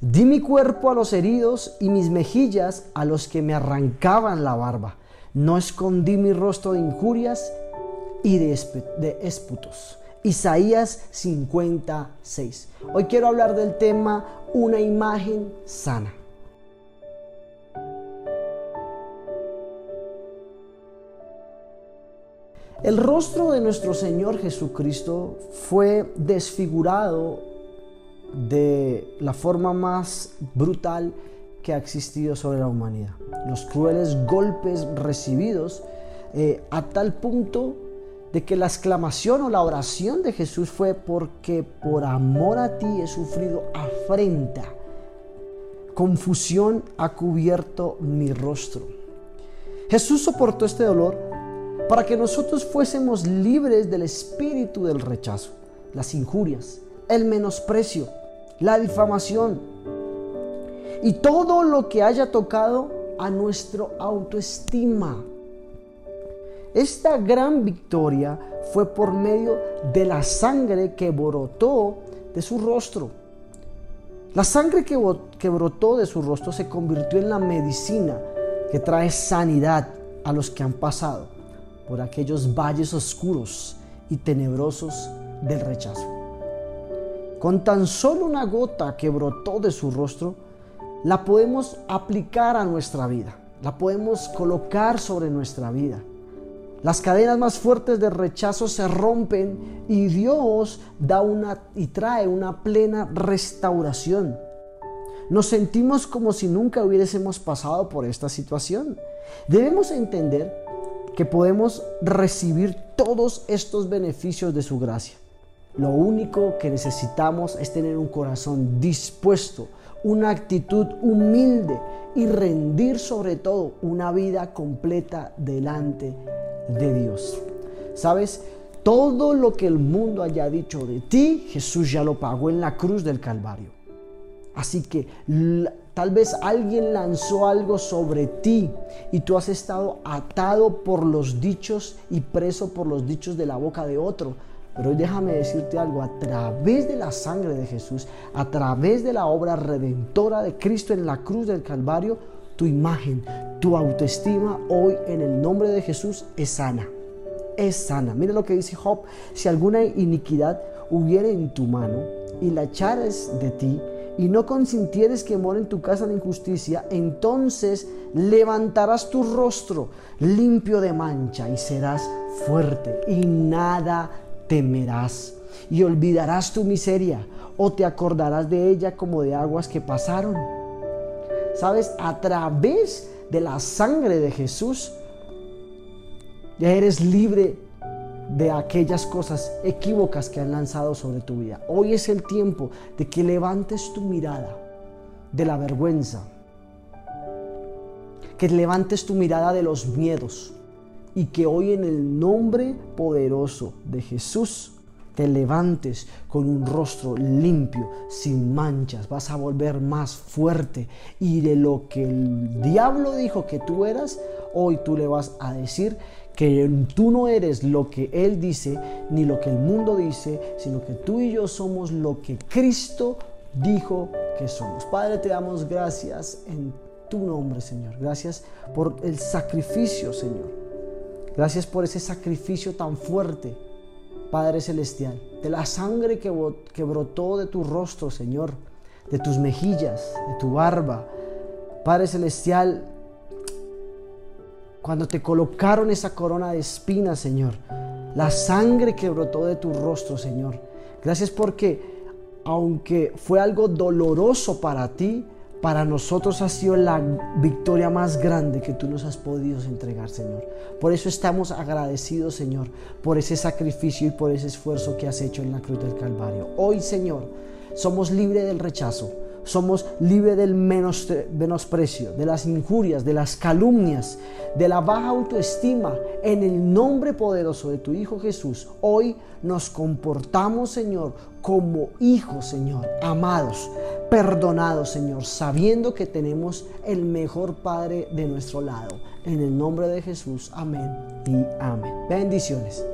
Di mi cuerpo a los heridos y mis mejillas a los que me arrancaban la barba. No escondí mi rostro de injurias y de, esputos. Isaías 56. Hoy quiero hablar del tema una imagen sana. El rostro de nuestro Señor Jesucristo fue desfigurado de la forma más brutal que ha existido sobre la humanidad. Los crueles golpes recibidos eh, a tal punto de que la exclamación o la oración de Jesús fue porque por amor a ti he sufrido afrenta. Confusión ha cubierto mi rostro. Jesús soportó este dolor para que nosotros fuésemos libres del espíritu del rechazo, las injurias, el menosprecio, la difamación y todo lo que haya tocado a nuestro autoestima. Esta gran victoria fue por medio de la sangre que brotó de su rostro. La sangre que, que brotó de su rostro se convirtió en la medicina que trae sanidad a los que han pasado por aquellos valles oscuros y tenebrosos del rechazo. Con tan solo una gota que brotó de su rostro, la podemos aplicar a nuestra vida, la podemos colocar sobre nuestra vida. Las cadenas más fuertes de rechazo se rompen y Dios da una y trae una plena restauración. Nos sentimos como si nunca hubiésemos pasado por esta situación. Debemos entender que podemos recibir todos estos beneficios de su gracia. Lo único que necesitamos es tener un corazón dispuesto, una actitud humilde y rendir sobre todo una vida completa delante de Dios. ¿Sabes? Todo lo que el mundo haya dicho de ti, Jesús ya lo pagó en la cruz del Calvario. Así que tal vez alguien lanzó algo sobre ti y tú has estado atado por los dichos y preso por los dichos de la boca de otro. Pero hoy déjame decirte algo, a través de la sangre de Jesús, a través de la obra redentora de Cristo en la cruz del Calvario, tu imagen, tu autoestima hoy en el nombre de Jesús es sana. Es sana. Mira lo que dice Job, si alguna iniquidad hubiere en tu mano y la echares de ti, y no consintieres que more en tu casa la injusticia, entonces levantarás tu rostro limpio de mancha y serás fuerte y nada temerás. Y olvidarás tu miseria o te acordarás de ella como de aguas que pasaron. Sabes, a través de la sangre de Jesús, ya eres libre de aquellas cosas equívocas que han lanzado sobre tu vida. Hoy es el tiempo de que levantes tu mirada de la vergüenza, que levantes tu mirada de los miedos y que hoy en el nombre poderoso de Jesús te levantes con un rostro limpio, sin manchas, vas a volver más fuerte y de lo que el diablo dijo que tú eras, hoy tú le vas a decir que tú no eres lo que Él dice ni lo que el mundo dice, sino que tú y yo somos lo que Cristo dijo que somos. Padre, te damos gracias en tu nombre, Señor. Gracias por el sacrificio, Señor. Gracias por ese sacrificio tan fuerte, Padre Celestial, de la sangre que, brotó de tu rostro, Señor, de tus mejillas, de tu barba. Padre Celestial, cuando te colocaron esa corona de espinas, Señor, la sangre que brotó de tu rostro, Señor. Gracias porque aunque fue algo doloroso para ti, para nosotros ha sido la victoria más grande que tú nos has podido entregar, Señor. Por eso estamos agradecidos, Señor, por ese sacrificio y por ese esfuerzo que has hecho en la cruz del Calvario. Hoy, Señor, somos libres del rechazo somos libres del menosprecio, de las injurias, de las calumnias, de la baja autoestima. En el nombre poderoso de tu Hijo Jesús, hoy nos comportamos, Señor, como hijos, Señor, amados, perdonados, Señor, sabiendo que tenemos el mejor Padre de nuestro lado. En el nombre de Jesús, amén y amén. Bendiciones.